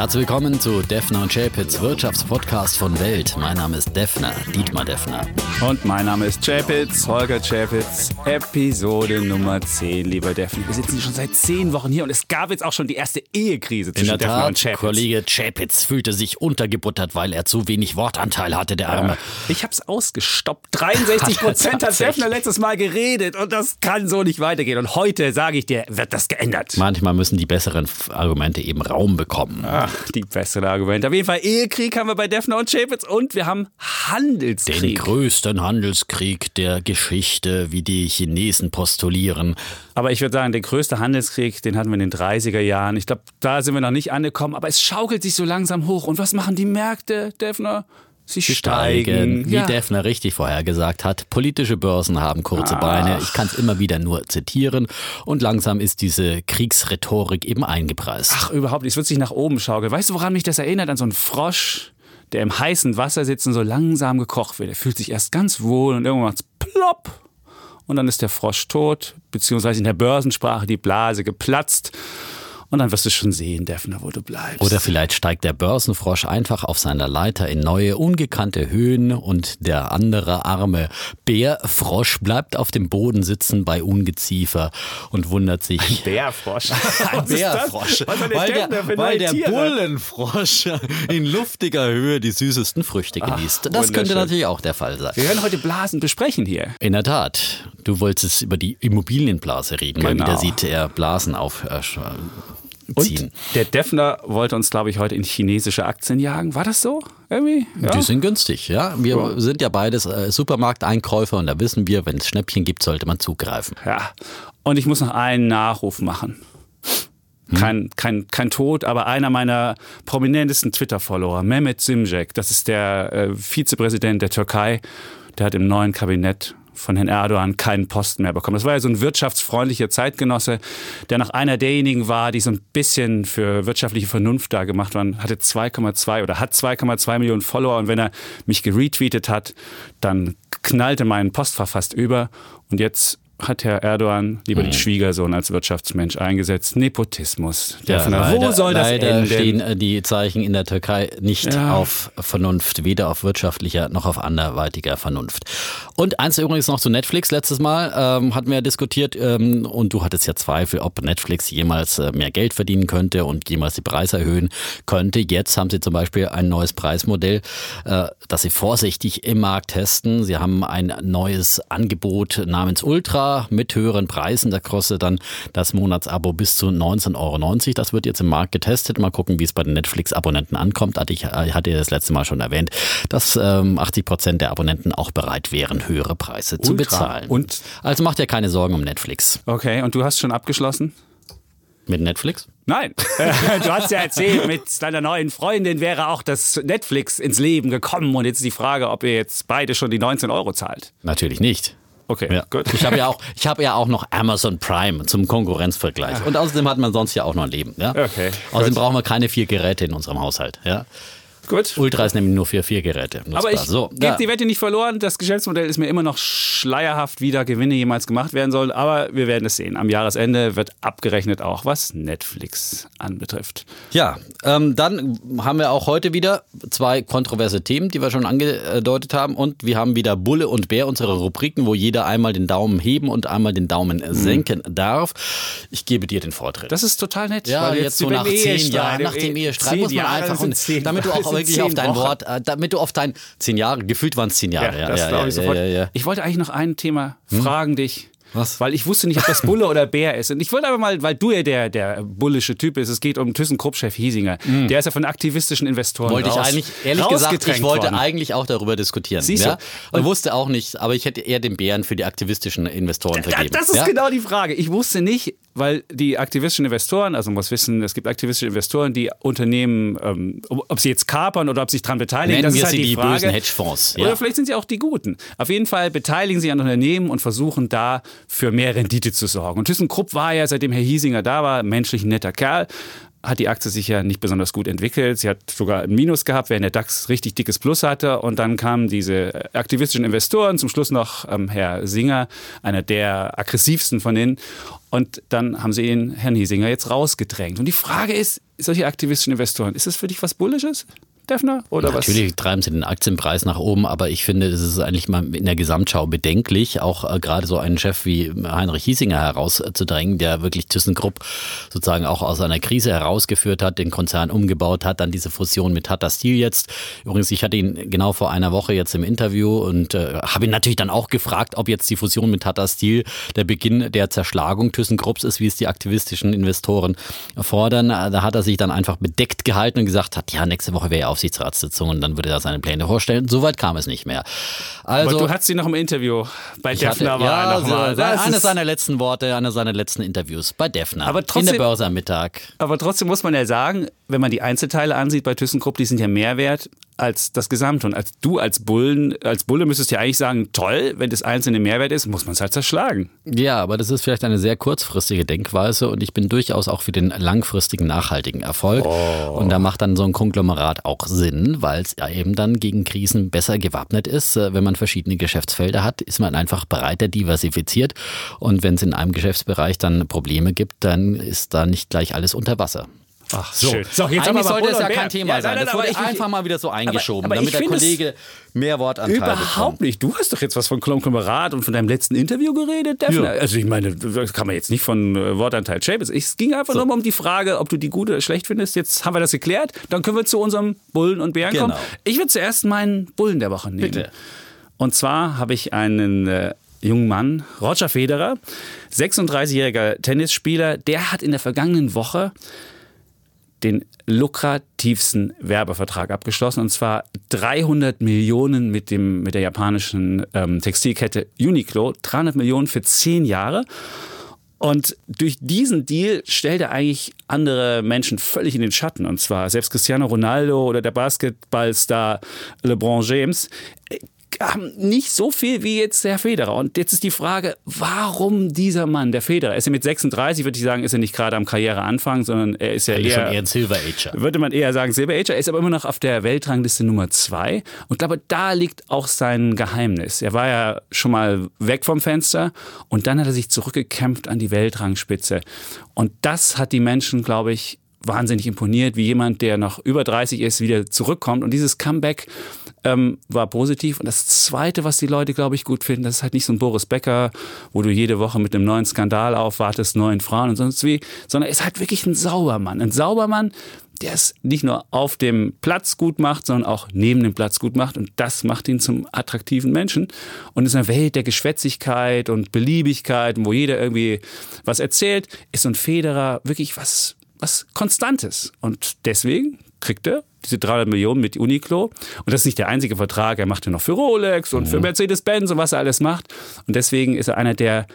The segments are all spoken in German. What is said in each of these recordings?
Herzlich willkommen zu Defner und Chapitz Wirtschaftspodcast von Welt. Mein Name ist Defner, Dietmar Defner. Und mein Name ist Chapitz, Holger Chapitz, Episode Nummer 10, lieber Defner. Wir sitzen schon seit zehn Wochen hier und es gab jetzt auch schon die erste Ehekrise zwischen In der Defner und Tat, Chapitz. Kollege Chapitz fühlte sich untergebuttert, weil er zu wenig Wortanteil hatte, der Arme. Ich hab's ausgestoppt. 63 Prozent hat. Defner letztes Mal geredet und das kann so nicht weitergehen. Und heute, sage ich dir, wird das geändert. Manchmal müssen die besseren Argumente eben Raum bekommen. Ach, die besseren Argumente. Auf jeden Fall Ehekrieg haben wir bei Defner und Chapitz und wir haben Den Handelskrieg. größten Handelskrieg der Geschichte, wie die Chinesen postulieren. Aber ich würde sagen, der größte Handelskrieg, den hatten wir in den 30er Jahren. Ich glaube, da sind wir noch nicht angekommen, aber es schaukelt sich so langsam hoch. Und was machen die Märkte, Defner? Sie, steigen. Wie Ja. Defner richtig vorhergesagt hat, politische Börsen haben kurze Beine. Ich kann es immer wieder nur zitieren. Und langsam ist diese Kriegsrhetorik eben eingepreist. Ach, überhaupt nicht. Es wird sich nach oben schaukeln. Weißt du, woran mich das erinnert? An so einen Frosch, der im heißen Wasser sitzt und so langsam gekocht wird. Er fühlt sich erst ganz wohl und irgendwann macht's plopp. Und dann ist der Frosch tot, beziehungsweise in der Börsensprache die Blase geplatzt. Und dann wirst du schon sehen, Defner, wo du bleibst. Oder vielleicht steigt der Börsenfrosch einfach auf seiner Leiter in neue, ungekannte Höhen und der andere arme Bärfrosch bleibt auf dem Boden sitzen bei Ungeziefer und wundert sich. Bärfrosch. Ein Bärfrosch, Was hat der weil der, weil der? Bullenfrosch in luftiger Höhe die süßesten Früchte genießt. Das könnte natürlich auch der Fall sein. Wir werden heute Blasen besprechen hier. In der Tat, du wolltest über die Immobilienblase reden. Mal Genau. wieder sieht er Blasen aufziehen. Und der Defner wollte uns, glaube ich, heute in chinesische Aktien jagen. War das so? Irgendwie? Ja. Die sind günstig, ja. Wir sind ja beides äh, Supermarkteinkäufer und da wissen wir, wenn es Schnäppchen gibt, sollte man zugreifen. ja. Und ich muss noch einen Nachruf machen. Kein, kein, kein Tod, aber einer meiner prominentesten Twitter-Follower, Mehmet Simcek, das ist der äh, Vizepräsident der Türkei, der hat im neuen Kabinett von Herrn Erdogan keinen Posten mehr bekommen. Das war ja so ein wirtschaftsfreundlicher Zeitgenosse, der noch einer derjenigen war, die so ein bisschen für wirtschaftliche Vernunft da gemacht waren, hatte 2,2 oder hat 2,2 Millionen Follower und wenn er mich geretweetet hat, dann knallte mein Postfach fast über und jetzt hat Herr Erdogan lieber den Schwiegersohn als Wirtschaftsmensch eingesetzt. Nepotismus. Defner. Wo soll das leider enden? stehen äh, die Zeichen in der Türkei nicht Ja. auf Vernunft, weder auf wirtschaftlicher noch auf anderweitiger Vernunft. Und eins übrigens noch zu Netflix. Letztes Mal ähm, hatten wir ja diskutiert ähm, und du hattest ja Zweifel, ob Netflix jemals äh, mehr Geld verdienen könnte und jemals die Preise erhöhen könnte. Jetzt haben sie zum Beispiel ein neues Preismodell, äh, das sie vorsichtig im Markt testen. Sie haben ein neues Angebot namens Ultra mit höheren Preisen. Da kostet dann das Monatsabo bis zu 19,90 Euro. Das wird jetzt im Markt getestet. Mal gucken, wie es bei den Netflix-Abonnenten ankommt. Hatte ich äh, hatte ja das letzte Mal schon erwähnt, dass ähm, 80 Prozent der Abonnenten auch bereit wären, höhere Preise zu Ultra. bezahlen. Und? also macht ja keine Sorgen um Netflix. Okay, und du hast schon abgeschlossen? Mit Netflix? Nein. du hast ja erzählt, mit deiner neuen Freundin wäre auch das Netflix ins Leben gekommen. Und jetzt ist die Frage, ob ihr jetzt beide schon die 19 Euro zahlt. Natürlich nicht. Okay, Ja. gut. Ich habe ja auch, ich habe ja auch noch Amazon Prime zum Konkurrenzvergleich. Und außerdem hat man sonst ja auch noch ein Leben. Ja? Okay, Außerdem gut. brauchen wir keine vier Geräte in unserem Haushalt. Ja? Gut. Ultra ist nämlich nur für vier Geräte. nutzbar. Aber ich so, gebe ja. die Wette nicht verloren. Das Geschäftsmodell ist mir immer noch schleierhaft, wie da Gewinne jemals gemacht werden sollen. Aber wir werden es sehen. Am Jahresende wird abgerechnet auch, was Netflix anbetrifft. Ja, ähm, dann haben wir auch heute wieder zwei kontroverse Themen, die wir schon angedeutet haben. Und wir haben wieder Bulle und Bär, unsere Rubriken, wo jeder einmal den Daumen heben und einmal den Daumen senken darf. Ich gebe dir den Vortritt. Das ist total nett. Ja, weil jetzt so nach zehn Ehestreit- Jahren, nach dem Ehestreit Zehn muss man Jahre einfach, und damit du auch wirklich auf dein Wochen. Wort, äh, damit du auf dein, zehn Jahre, gefühlt waren es zehn Jahre. Ja, das glaube ich sofort. Ja, ja, Ich wollte eigentlich noch ein Thema fragen dich. Was? Weil ich wusste nicht, ob das Bulle oder Bär ist. Und ich wollte aber mal, weil du ja der, der bullische Typ bist, es geht um ThyssenKrupp-Chef Hiesinger. Der ist ja von aktivistischen Investoren Wollte ich raus- eigentlich, ehrlich gesagt, ich wollte worden. eigentlich auch darüber diskutieren. Siehst du? ja? Und wusste auch nicht, aber ich hätte eher den Bären für die aktivistischen Investoren Ja, vergeben. das ist ja? genau die Frage. Ich wusste nicht, weil die aktivistischen Investoren, also man muss wissen, es gibt aktivistische Investoren, die Unternehmen, ähm, ob sie jetzt kapern oder ob sie sich daran beteiligen, Nennen das ist halt sie die, die Frage. bösen Hedgefonds. Oder Ja. vielleicht sind sie auch die Guten. Auf jeden Fall beteiligen sie an Unternehmen und versuchen da für mehr Rendite zu sorgen. Und ThyssenKrupp war ja, seitdem Herr Hiesinger da war, menschlich netter Kerl. Hat die Aktie sich ja nicht besonders gut entwickelt. Sie hat sogar ein Minus gehabt, während der DAX richtig dickes Plus hatte. Und dann kamen diese aktivistischen Investoren, zum Schluss noch ähm, Herr Singer, einer der aggressivsten von denen. Und dann haben sie ihn, Herrn Hiesinger, jetzt rausgedrängt. Und die Frage ist, solche aktivistischen Investoren, ist das für dich was Bullisches? Defner? Oder Natürlich was? treiben sie den Aktienpreis nach oben, aber ich finde, es ist eigentlich mal in der Gesamtschau bedenklich, auch äh, gerade so einen Chef wie Heinrich Hiesinger herauszudrängen, der wirklich ThyssenKrupp sozusagen auch aus einer Krise herausgeführt hat, den Konzern umgebaut hat, dann diese Fusion mit Tata Steel jetzt. Übrigens, ich hatte ihn genau vor einer Woche jetzt im Interview und äh, habe ihn natürlich dann auch gefragt, ob jetzt die Fusion mit Tata Steel der Beginn der Zerschlagung ThyssenKrupps ist, wie es die aktivistischen Investoren fordern. Da hat er sich dann einfach bedeckt gehalten und gesagt hat, ja, nächste Woche wäre er auf Aufsichtsratssitzung und dann würde er seine Pläne vorstellen. Soweit kam es nicht mehr. Also, Aber du hattest sie noch im Interview bei Defner hatte, war ja, nochmal. So, eines seiner letzten Worte, einer seiner letzten Interviews bei Defner. Aber trotzdem, in der Börse am Mittag. Aber trotzdem muss man ja sagen, wenn man die Einzelteile ansieht bei ThyssenKrupp, die sind ja mehr wert als das Gesamte. Und als du als Bullen, als Bulle müsstest ja eigentlich sagen, toll, wenn das einzelne Mehrwert ist, muss man es halt zerschlagen. Ja, aber das ist vielleicht eine sehr kurzfristige Denkweise und ich bin durchaus auch für den langfristigen, nachhaltigen Erfolg. Oh. Und da macht dann so ein Konglomerat auch Sinn, weil es ja eben dann gegen Krisen besser gewappnet ist. Äh, wenn man verschiedene Geschäftsfelder hat, ist man einfach breiter diversifiziert. Und wenn es in einem Geschäftsbereich dann Probleme gibt, dann ist da nicht gleich alles unter Wasser. Ach, so. Schön. So, jetzt Eigentlich sollte es ja kein Thema ja, sein. Nein, nein, das wurde ich einfach mal wieder so eingeschoben, aber, aber damit der Kollege mehr Wortanteil Überhaupt bekommt. nicht. Du hast doch jetzt was von Konglomerat und von deinem letzten Interview geredet, Ja. Also ich meine, das kann man jetzt nicht von äh, Wortanteil schämen. Es ging einfach so. nur um die Frage, ob du die gut oder schlecht findest. Jetzt haben wir das geklärt. Dann können wir zu unserem Bullen und Bären genau. kommen. Ich würde zuerst meinen Bullen der Woche nehmen. Bitte. Und zwar habe ich einen äh, jungen Mann, Roger Federer, 36-jähriger Tennisspieler, der hat in der vergangenen Woche den lukrativsten Werbevertrag abgeschlossen, und zwar 300 Millionen mit, dem, mit der japanischen ähm, Textilkette Uniqlo, 300 Millionen für zehn Jahre. Und durch diesen Deal stellt er eigentlich andere Menschen völlig in den Schatten. Und zwar selbst Cristiano Ronaldo oder der Basketballstar LeBron James nicht so viel wie jetzt der Federer. Und jetzt ist die Frage, warum dieser Mann, der Federer? Ist er mit 36, würde ich sagen, ist er nicht gerade am Karriereanfang, sondern er ist ja eher, schon eher ein Silver Ager. Würde man eher sagen Silver Ager. Er ist aber immer noch auf der Weltrangliste Nummer zwei. Und ich glaube, da liegt auch sein Geheimnis. Er war ja schon mal weg vom Fenster und dann hat er sich zurückgekämpft an die Weltrangspitze. Und das hat die Menschen, glaube ich, wahnsinnig imponiert, wie jemand, der noch über 30 ist, wieder zurückkommt. Und dieses Comeback ähm, war positiv. Und das Zweite, was die Leute, glaube ich, gut finden, das ist halt nicht so ein Boris Becker, wo du jede Woche mit einem neuen Skandal aufwartest, neuen Frauen und sonst wie, sondern er ist halt wirklich ein Saubermann. Ein Saubermann, der es nicht nur auf dem Platz gut macht, sondern auch neben dem Platz gut macht. Und das macht ihn zum attraktiven Menschen. Und in einer Welt der Geschwätzigkeit und Beliebigkeit, wo jeder irgendwie was erzählt, ist so ein Federer wirklich was was Konstantes. Und deswegen kriegt er diese 300 Millionen mit Uniqlo. Und das ist nicht der einzige Vertrag. Er macht ja noch für Rolex und mhm. für Mercedes-Benz und was er alles macht. Und deswegen ist er einer der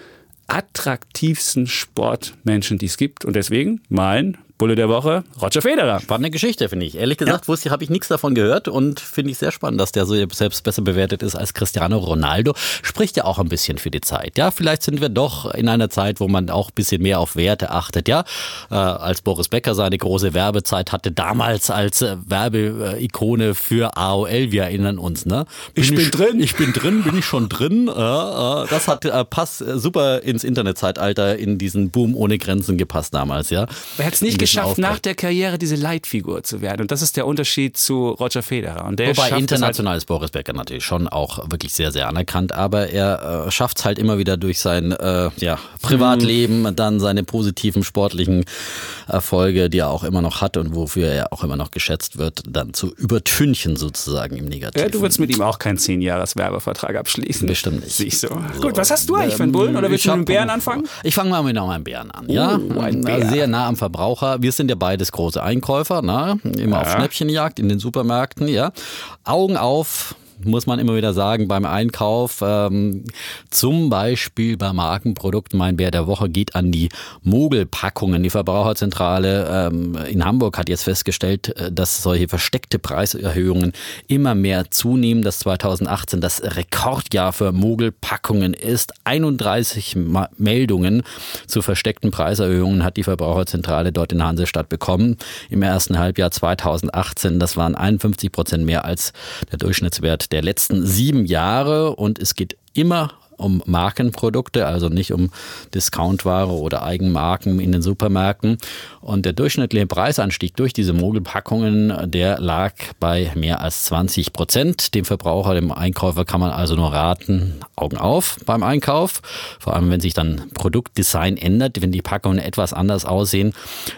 attraktivsten Sportmenschen, die es gibt. Und deswegen mein Bulle der Woche, Roger Federer. Spannende Geschichte, finde ich. Ehrlich gesagt, ja. wusste, habe ich nichts davon gehört und finde ich sehr spannend, dass der so selbst besser bewertet ist als Cristiano Ronaldo. Spricht ja auch ein bisschen für die Zeit. Ja, vielleicht sind wir doch in einer Zeit, wo man auch ein bisschen mehr auf Werte achtet. Ja, äh, als Boris Becker seine große Werbezeit hatte, damals als äh, Werbeikone für AOL, wir erinnern uns, ne? Bin ich bin ich, drin. Ich bin drin, bin ich schon drin. Äh, äh, das hat äh, passt super ins Internetzeitalter, in diesen Boom ohne Grenzen gepasst damals, ja. Wer hat es nicht geschafft, Auftrag. nach der Karriere diese Leitfigur zu werden. Und das ist der Unterschied zu Roger Federer. Und der Wobei international halt ist Boris Becker natürlich schon auch wirklich sehr, sehr anerkannt. Aber er äh, schafft es halt immer wieder durch sein äh, ja, Privatleben, hm. dann seine positiven sportlichen Erfolge, die er auch immer noch hat und wofür er auch immer noch geschätzt wird, dann zu übertünchen sozusagen im Negativen. Ja, du würdest mit ihm auch keinen 10-Jahres-Werbevertrag abschließen. Bestimmt nicht. Siehst du. So. Gut, was hast du eigentlich für einen Bullen? Oder willst du mit einem Bären anfangen? Ich fange mal mit einem Bären an. Ja, oh, ein Bär. sehr nah am Verbraucher wir sind ja beides große Einkäufer, ne? immer ja. auf Schnäppchenjagd in den Supermärkten. Ja, Augen auf, muss man immer wieder sagen, beim Einkauf. Ähm, zum Beispiel bei Markenprodukten. Mein Bär der Woche geht an die Mogelpackungen. Die Verbraucherzentrale ähm, in Hamburg hat jetzt festgestellt, äh, dass solche versteckte Preiserhöhungen immer mehr zunehmen. Dass 2018 das Rekordjahr für Mogelpackungen ist. 31 Meldungen zu versteckten Preiserhöhungen hat die Verbraucherzentrale dort in Hansestadt bekommen. Im ersten Halbjahr 2018, das waren 51 Prozent mehr als der Durchschnittswert der letzten sieben Jahre und es geht immer um Markenprodukte, also nicht um Discountware oder Eigenmarken in den Supermärkten. Und der durchschnittliche Preisanstieg durch diese Mogelpackungen, der lag bei mehr als 20 Prozent. Dem Verbraucher, dem Einkäufer kann man also nur raten, Augen auf beim Einkauf. Vor allem, wenn sich dann Produktdesign ändert, wenn die Packungen etwas anders aussehen,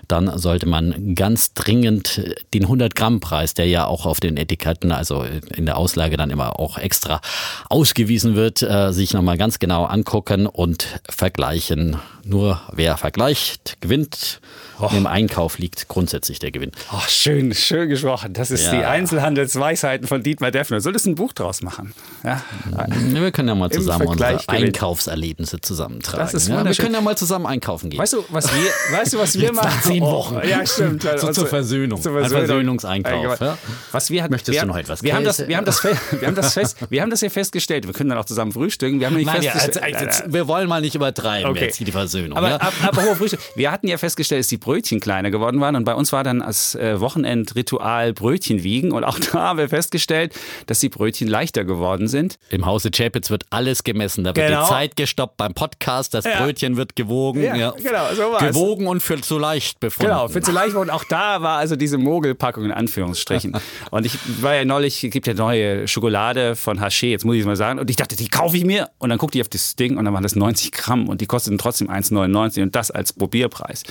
dann sollte man ganz dringend den 100 Gramm Preis, der ja auch auf den Etiketten, also in der Auslage dann immer auch extra ausgewiesen wird, äh, sich nochmal ganz genau angucken und vergleichen. Nur wer vergleicht, gewinnt. Oh. Im Einkauf liegt grundsätzlich der Gewinn. Oh, schön, schön gesprochen. Das ist ja. die Einzelhandelsweisheiten von Dietmar Deffner. Solltest du ein Buch draus machen? Ja? Wir können ja mal zusammen unsere Einkaufserlebnisse zusammentragen. Das ist ja, wir können ja mal zusammen einkaufen gehen. Weißt du, was wir, weißt du, was wir machen? Zehn Wochen. Oh, ja, stimmt. so also, zur Versöhnung. Zur Versöhnung. Ein Versöhnungseinkauf. Ja? Was wir, Möchtest wir, du noch etwas? Wir haben, das, wir, haben das, wir, haben das fest, wir haben das ja festgestellt. Wir können dann auch zusammen frühstücken. Wir, haben nicht Nein, festgestellt, ja, also, wir wollen mal nicht übertreiben okay. jetzt hier die Versöhnung. Aber, ja? aber, Frühstück. Wir hatten ja festgestellt, dass die Brötchen kleiner geworden waren. Und bei uns war dann als äh, Wochenendritual Brötchen wiegen. Und auch da haben wir festgestellt, dass die Brötchen leichter geworden sind. Im Hause Chapitz wird alles gemessen. Da wird genau. die Zeit gestoppt beim Podcast. Das ja. Brötchen wird gewogen. Ja, ja. Genau, so war Gewogen und für zu leicht befunden. Genau, für zu leicht. Und auch da war also diese Mogelpackung in Anführungsstrichen. und ich war ja neulich, es gibt ja neue Schokolade von Haché, jetzt muss ich es mal sagen. Und ich dachte, die kaufe ich mir. Und dann guckte ich auf das Ding und dann waren das 90 Gramm. Und die kosteten trotzdem 1,99 und das als Probierpreis.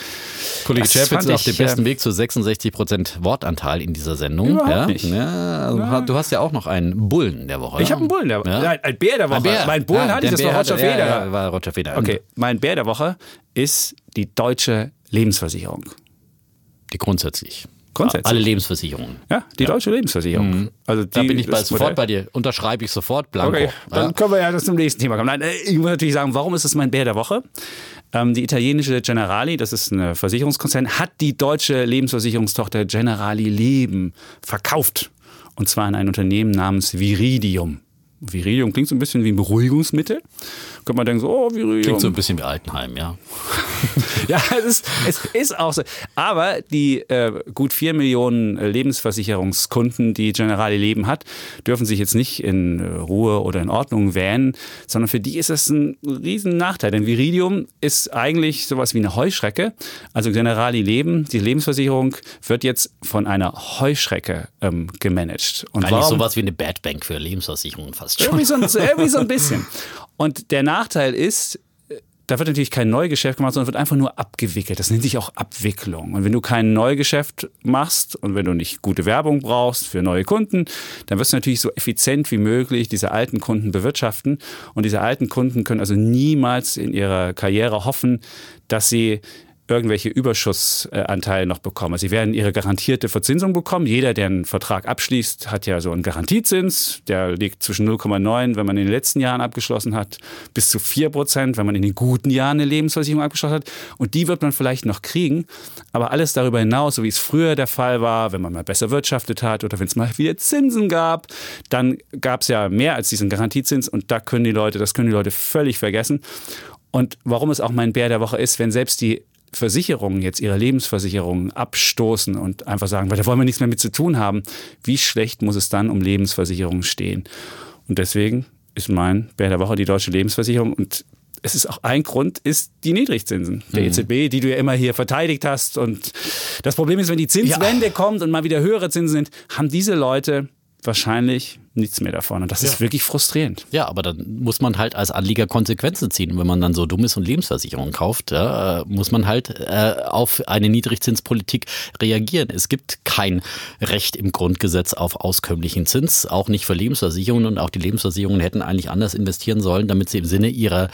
Kollege Chapitz auf dem besten Weg zu 66 Prozent Wortanteil in dieser Sendung. Überhaupt ja? nicht. Ja, also du hast ja auch noch einen Bullen der Woche. Ich habe einen Bullen der Woche. Ja? Ein Bär der Woche. Bär. Mein Bullen hatte ich, das Bär war Roger Federer. War Roger Federer. Okay, mein Bär der Woche ist die deutsche Lebensversicherung. Die grundsätzlich. Grundsätzlich. Alle Lebensversicherungen. Ja, die ja. deutsche Lebensversicherung. Mhm. Also die, da bin ich bei, sofort bei dir. Unterschreibe ich sofort blanko. Okay, dann ja. können wir ja zum nächsten Thema kommen. Nein, äh, ich muss natürlich sagen, warum ist das mein Bär der Woche? Ähm, die italienische Generali, das ist ein Versicherungskonzern, hat die deutsche Lebensversicherungstochter Generali Leben verkauft. Und zwar an ein Unternehmen namens Viridium. Viridium klingt so ein bisschen wie ein Beruhigungsmittel. Könnte man denken, so, oh, Viridium. Klingt so ein bisschen wie Altenheim, ja. ja, es ist, es ist auch so. Aber die äh, gut vier Millionen äh, Lebensversicherungskunden, die Generali Leben hat, dürfen sich jetzt nicht in äh, Ruhe oder in Ordnung wähnen, sondern für die ist das ein riesen Nachteil. Denn Viridium ist eigentlich sowas wie eine Heuschrecke. Also Generali Leben, die Lebensversicherung, wird jetzt von einer Heuschrecke ähm, gemanagt. Und eigentlich warum? sowas wie eine Bad Bank für Lebensversicherungen fast schon. Irgendwie so, irgendwie so ein bisschen. Und der Nachteil ist, da wird natürlich kein Neugeschäft gemacht, sondern wird einfach nur abgewickelt. Das nennt sich auch Abwicklung. Und wenn du kein Neugeschäft machst und wenn du nicht gute Werbung brauchst für neue Kunden, dann wirst du natürlich so effizient wie möglich diese alten Kunden bewirtschaften. Und diese alten Kunden können also niemals in ihrer Karriere hoffen, dass sie irgendwelche Überschussanteile noch bekommen. Sie werden ihre garantierte Verzinsung bekommen. Jeder, der einen Vertrag abschließt, hat ja so einen Garantiezins. Der liegt zwischen 0,9, wenn man in den letzten Jahren abgeschlossen hat, bis zu 4 Prozent, wenn man in den guten Jahren eine Lebensversicherung abgeschlossen hat. Und die wird man vielleicht noch kriegen. Aber alles darüber hinaus, so wie es früher der Fall war, wenn man mal besser wirtschaftet hat oder wenn es mal wieder Zinsen gab, dann gab es ja mehr als diesen Garantiezins. Und da können die Leute, das können die Leute völlig vergessen. Und warum es auch mein Bär der Woche ist, wenn selbst die Versicherungen jetzt ihre Lebensversicherungen abstoßen und einfach sagen, weil da wollen wir nichts mehr mit zu tun haben, wie schlecht muss es dann um Lebensversicherungen stehen? Und deswegen ist mein Bär der Woche die deutsche Lebensversicherung und es ist auch ein Grund, ist die Niedrigzinsen der mhm. EZB, die du ja immer hier verteidigt hast. Und das Problem ist, wenn die Zinswende ja. kommt und mal wieder höhere Zinsen sind, haben diese Leute wahrscheinlich nichts mehr davon. Und das ja. ist wirklich frustrierend. Ja, aber dann muss man halt als Anleger Konsequenzen ziehen. Wenn man dann so dumm ist und Lebensversicherungen kauft, ja, muss man halt äh, auf eine Niedrigzinspolitik reagieren. Es gibt kein Recht im Grundgesetz auf auskömmlichen Zins, auch nicht für Lebensversicherungen. Und auch die Lebensversicherungen hätten eigentlich anders investieren sollen, damit sie im Sinne ihrer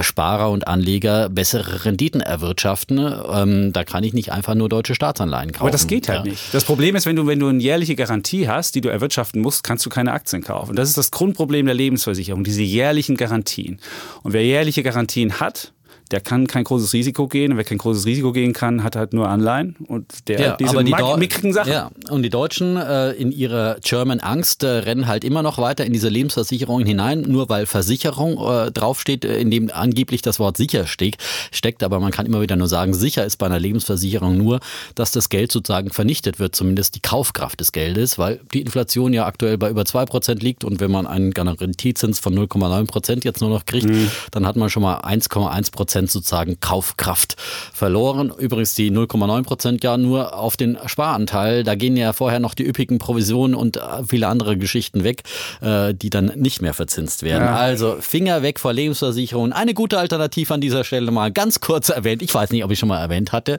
Sparer und Anleger bessere Renditen erwirtschaften. Ähm, da kann ich nicht einfach nur deutsche Staatsanleihen kaufen. Aber das geht halt ja. nicht. Das Problem ist, wenn du, wenn du eine jährliche Garantie hast, die du erwirtschaften musst, kannst du keine Aktien Aktien kaufen. Das ist das Grundproblem der Lebensversicherung, diese jährlichen Garantien. Und wer jährliche Garantien hat, der kann kein großes Risiko gehen. Und wer kein großes Risiko gehen kann, hat halt nur Anleihen. Und der Ja, diese aber die mickrigen Sachen. Ja, und die Deutschen äh, in ihrer German Angst äh, rennen halt immer noch weiter in diese Lebensversicherungen hinein, nur weil Versicherung äh, draufsteht, äh, in dem angeblich das Wort sicher steht, steckt. Aber man kann immer wieder nur sagen, sicher ist bei einer Lebensversicherung nur, dass das Geld sozusagen vernichtet wird, zumindest die Kaufkraft des Geldes, weil die Inflation ja aktuell bei über 2% liegt und wenn man einen Garantiezins von 0,9% jetzt nur noch kriegt, dann hat man schon mal 1,1% sozusagen Kaufkraft verloren. Übrigens die 0,9% ja nur auf den Sparanteil. Da gehen ja vorher noch die üppigen Provisionen und äh, viele andere Geschichten weg, äh, die dann nicht mehr verzinst werden. Ja. Also Finger weg vor Lebensversicherungen. Eine gute Alternative an dieser Stelle mal ganz kurz erwähnt. Ich weiß nicht, ob ich schon mal erwähnt hatte.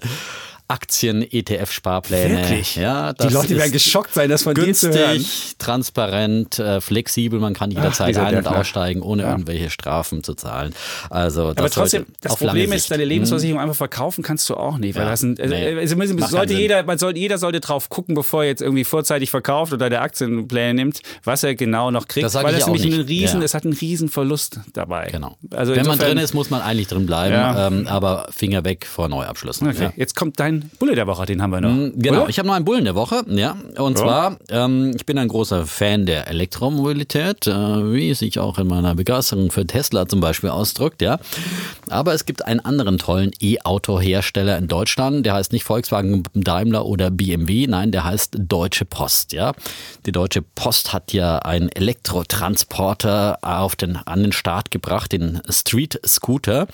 Aktien, ETF-Sparpläne. Wirklich? Ja, Die Leute werden geschockt sein, das von dir zu hören. günstig, transparent, äh, flexibel. Man kann jederzeit dieser ein- und aussteigen, ohne Ja. irgendwelche Strafen zu zahlen. Also, das Aber trotzdem, das Problem ist, deine Lebensversicherung einfach verkaufen kannst du auch nicht. Weil Ja, das sind, also, nee. also sollte jeder, man sollte, jeder sollte drauf gucken, bevor er jetzt irgendwie vorzeitig verkauft oder der Aktienpläne nimmt, was er genau noch kriegt. Das weil das nämlich einen riesen, Ja. es hat einen riesen Verlust dabei. Genau. Also Wenn man insofern- drin ist, muss man eigentlich drin bleiben, ähm, aber Finger weg vor Neuabschlüssen. Okay, jetzt kommt dein Bulle der Woche, den haben wir noch. Genau, Oder? ich habe noch einen Bullen der Woche, ja. Und Ja. zwar, ähm, ich bin ein großer Fan der Elektromobilität, äh, wie es sich auch in meiner Begeisterung für Tesla zum Beispiel ausdrückt, ja. Aber es gibt einen anderen tollen E-Auto-Hersteller in Deutschland, der heißt nicht Volkswagen, Daimler oder BMW, nein, der heißt Deutsche Post, ja. Die Deutsche Post hat ja einen Elektrotransporter auf den, an den Start gebracht, den Street Scooter.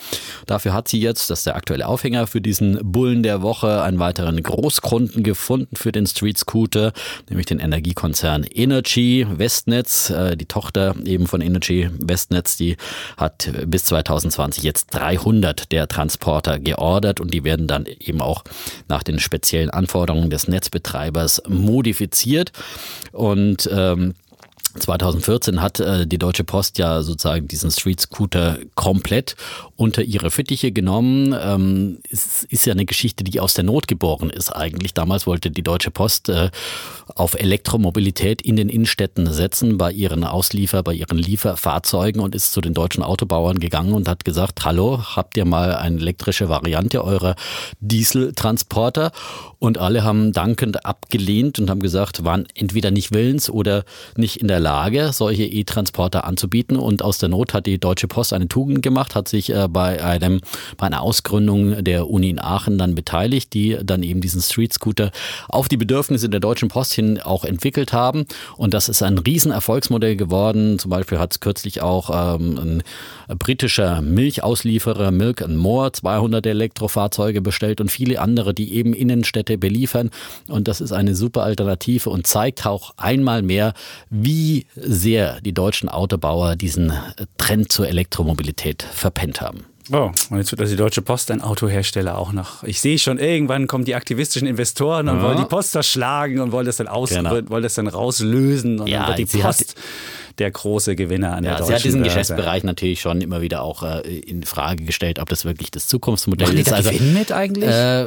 Dafür hat sie jetzt, das ist der aktuelle Aufhänger für diesen Bullen der Woche, einen weiteren Großkunden gefunden für den Street Scooter, nämlich den Energiekonzern Energy Westnetz. Äh, Die Tochter eben von Energy Westnetz, die hat bis 2020 jetzt 300 der Transporter geordert und die werden dann eben auch nach den speziellen Anforderungen des Netzbetreibers modifiziert. Und ähm, 2014 hat äh, die Deutsche Post ja sozusagen diesen Street Scooter komplett unter ihre Fittiche genommen. Ähm, es ist ja eine Geschichte, die aus der Not geboren ist eigentlich. Damals wollte die Deutsche Post äh, auf Elektromobilität in den Innenstädten setzen bei ihren Ausliefer, bei ihren Lieferfahrzeugen und ist zu den deutschen Autobauern gegangen und hat gesagt, hallo, habt ihr mal eine elektrische Variante eurer Dieseltransporter? Und alle haben dankend abgelehnt und haben gesagt, waren entweder nicht willens oder nicht in der Lage, solche E-Transporter anzubieten. Und aus der Not hat die Deutsche Post eine Tugend gemacht, hat sich äh, bei einem, bei einer Ausgründung der Uni in Aachen dann beteiligt, die dann eben diesen Street Scooter auf die Bedürfnisse der Deutschen Post hin auch entwickelt haben. Und das ist ein Riesenerfolgsmodell geworden. Zum Beispiel hat es kürzlich auch ähm, ein britischer Milchauslieferer Milk and More 200 Elektrofahrzeuge bestellt und viele andere, die eben Innenstädte beliefern. Und das ist eine super Alternative und zeigt auch einmal mehr, wie sehr die deutschen Autobauer diesen Trend zur Elektromobilität verpennt haben. Oh, und jetzt wird also die Deutsche Post ein Autohersteller auch noch. Ich sehe schon, irgendwann kommen die aktivistischen Investoren und Ja. wollen die Post zerschlagen und wollen das dann aus, Genau. wollen das dann rauslösen und Ja, dann wird die sie hat- Post der große Gewinner an der Ja, deutschen sie hat diesen Börse. Geschäftsbereich natürlich schon immer wieder auch äh, in Frage gestellt, ob das wirklich das Zukunftsmodell Machen die ist. da Gewinn mit eigentlich? Äh,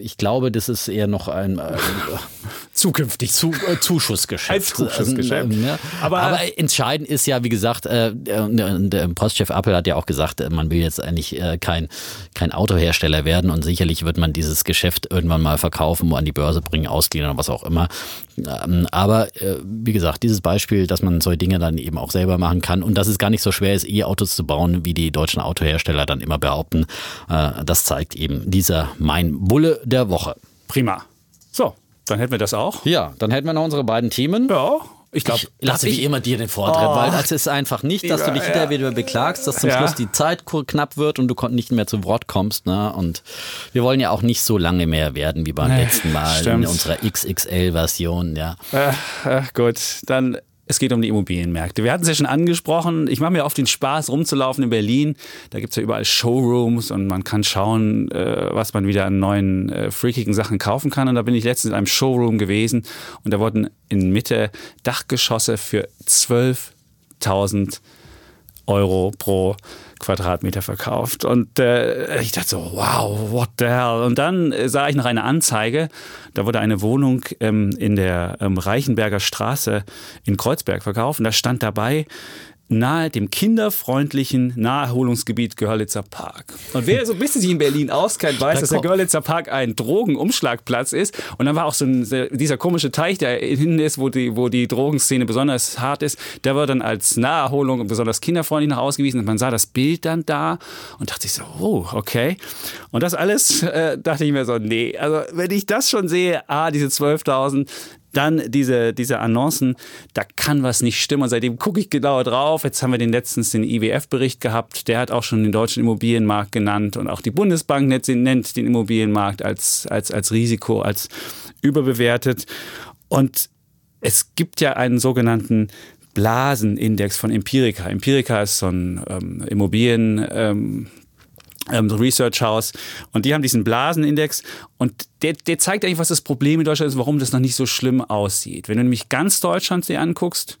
ich glaube, das ist eher noch ein äh, Zukünftig. Zu, äh, Zuschussgeschäft. Ein Zuschussgeschäft. Also, ja. Aber- Aber, entscheidend ist ja, wie gesagt, äh, der, der Postchef Apple hat ja auch gesagt, äh, man will jetzt eigentlich äh, kein, kein Autohersteller werden und sicherlich wird man dieses Geschäft irgendwann mal verkaufen, an die Börse bringen, ausgliedern oder was auch immer. Ähm, aber äh, wie gesagt, dieses Beispiel, dass man solche Dinge dann eben auch selber machen kann und dass es gar nicht so schwer ist, E-Autos zu bauen, wie die deutschen Autohersteller dann immer behaupten, äh, das zeigt eben dieser Mein Bulle der Woche. Prima. So, dann hätten wir das auch. Ja, dann hätten wir noch unsere beiden Themen. Ja, ich glaube, Ich lasse wie immer dir den Vortritt, Oh. weil das ist einfach nicht, dass du dich hinterher ja. wieder beklagst, dass zum Ja. Schluss die Zeit knapp wird und du nicht mehr zu Wort kommst. Ne? Und wir wollen ja auch nicht so lange mehr werden wie beim Nee, letzten Mal stimmt. in unserer XXL-Version. Ja. Äh, äh, gut, dann es geht um die Immobilienmärkte. Wir hatten es ja schon angesprochen. Ich mache mir oft den Spaß, rumzulaufen in Berlin. Da gibt es ja überall Showrooms und man kann schauen, äh, was man wieder an neuen äh, freakigen Sachen kaufen kann. Und da bin ich letztens in einem Showroom gewesen und da wurden in Mitte Dachgeschosse für 12.000 Euro pro Quadratmeter verkauft. Und äh, ich dachte so, wow, what the hell? Und dann sah ich noch eine Anzeige, da wurde eine Wohnung ähm, in der ähm, Reichenberger Straße in Kreuzberg verkauft und da stand dabei, nahe dem kinderfreundlichen Naherholungsgebiet Görlitzer Park. Und wer so ein bisschen sich in Berlin auskennt, weiß, dass der Görlitzer Park ein Drogenumschlagplatz ist. Und dann war auch so ein, dieser komische Teich, der hinten ist, wo die, wo die Drogenszene besonders hart ist, der war dann als Naherholung und besonders kinderfreundlich nach ausgewiesen. Und man sah das Bild dann da und dachte sich so, oh, okay. Und das alles äh, dachte ich mir so, nee, also wenn ich das schon sehe, ah, diese 12.000, dann diese, diese Annoncen, da kann was nicht stimmen. Und seitdem gucke ich genauer drauf. Jetzt haben wir den letztens den IWF-Bericht gehabt. Der hat auch schon den deutschen Immobilienmarkt genannt. Und auch die Bundesbank nennt den Immobilienmarkt als, als, als Risiko, als überbewertet. Und es gibt ja einen sogenannten Blasenindex von Empirica. Empirica ist so ein ähm, Immobilien, ähm, ähm, Research House und die haben diesen Blasenindex und der, der zeigt eigentlich, was das Problem in Deutschland ist, warum das noch nicht so schlimm aussieht. Wenn du nämlich ganz Deutschland dir anguckst,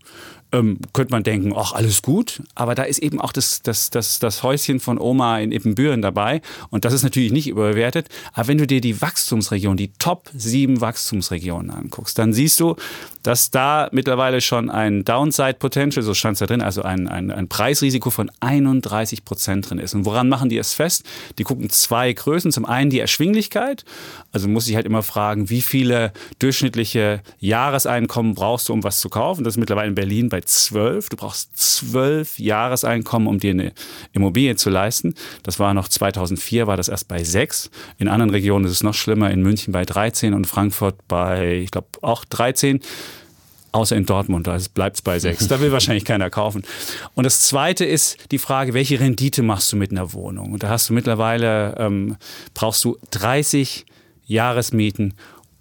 ähm, könnte man denken, ach, alles gut. Aber da ist eben auch das, das, das, das Häuschen von Oma in Ippenbüren dabei. Und das ist natürlich nicht überbewertet. Aber wenn du dir die Wachstumsregionen, die Top 7 Wachstumsregionen anguckst, dann siehst du, dass da mittlerweile schon ein Downside Potential, so stand es da drin, also ein, ein, ein Preisrisiko von 31 Prozent drin ist. Und woran machen die es fest? Die gucken zwei Größen. Zum einen die Erschwinglichkeit. Also muss ich halt immer fragen, wie viele durchschnittliche Jahreseinkommen brauchst du, um was zu kaufen? Das ist mittlerweile in Berlin bei zwölf. Du brauchst zwölf Jahreseinkommen, um dir eine Immobilie zu leisten. Das war noch 2004, war das erst bei sechs. In anderen Regionen ist es noch schlimmer. In München bei 13 und Frankfurt bei, ich glaube, auch 13 außer in Dortmund, da bleibt es bei sechs. Da will wahrscheinlich keiner kaufen. Und das Zweite ist die Frage, welche Rendite machst du mit einer Wohnung? Und da hast du mittlerweile, ähm, brauchst du 30 Jahresmieten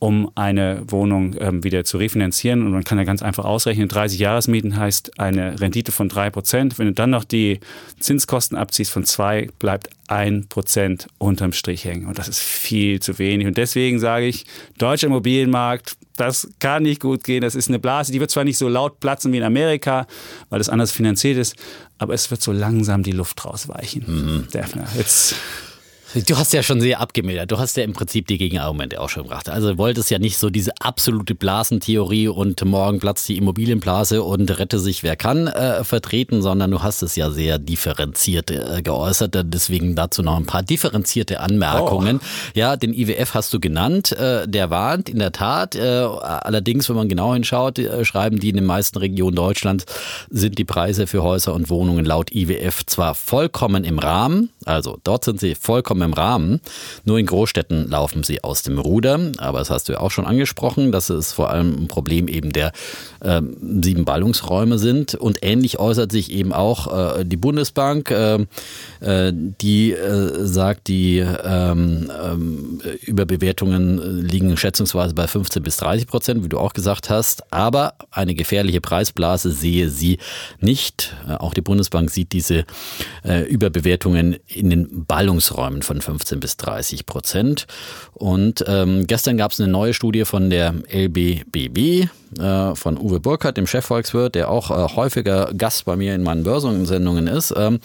um eine Wohnung ähm, wieder zu refinanzieren. Und man kann ja ganz einfach ausrechnen, 30 Jahresmieten heißt eine Rendite von 3%. Wenn du dann noch die Zinskosten abziehst von 2, bleibt 1% unterm Strich hängen. Und das ist viel zu wenig. Und deswegen sage ich, deutscher Immobilienmarkt, das kann nicht gut gehen. Das ist eine Blase, die wird zwar nicht so laut platzen wie in Amerika, weil das anders finanziert ist, aber es wird so langsam die Luft rausweichen. Mhm. Jetzt Du hast ja schon sehr abgemildert. Du hast ja im Prinzip die Gegenargumente auch schon gebracht. Also du wolltest ja nicht so diese absolute Blasentheorie und morgen platzt die Immobilienblase und rette sich wer kann äh, vertreten, sondern du hast es ja sehr differenziert äh, geäußert. Deswegen dazu noch ein paar differenzierte Anmerkungen. Oh. Ja, den IWF hast du genannt. Äh, der warnt in der Tat. Äh, allerdings, wenn man genau hinschaut, äh, schreiben die in den meisten Regionen Deutschlands sind die Preise für Häuser und Wohnungen laut IWF zwar vollkommen im Rahmen, also dort sind sie vollkommen im Rahmen. Nur in Großstädten laufen sie aus dem Ruder. Aber das hast du ja auch schon angesprochen, dass es vor allem ein Problem eben der äh, sieben Ballungsräume sind. Und ähnlich äußert sich eben auch äh, die Bundesbank. Äh, äh die äh, sagt, die ähm, ähm, Überbewertungen liegen schätzungsweise bei 15 bis 30 Prozent, wie du auch gesagt hast. Aber eine gefährliche Preisblase sehe sie nicht. Äh, auch die Bundesbank sieht diese Überbewertungen in den Ballungsräumen von von 15 bis 30 Prozent. Und ähm, gestern gab es eine neue Studie von der LBBB, äh, von Uwe Burkhardt, dem Chefvolkswirt, der auch äh, häufiger Gast bei mir in meinen Börsensendungen ist. Ähm,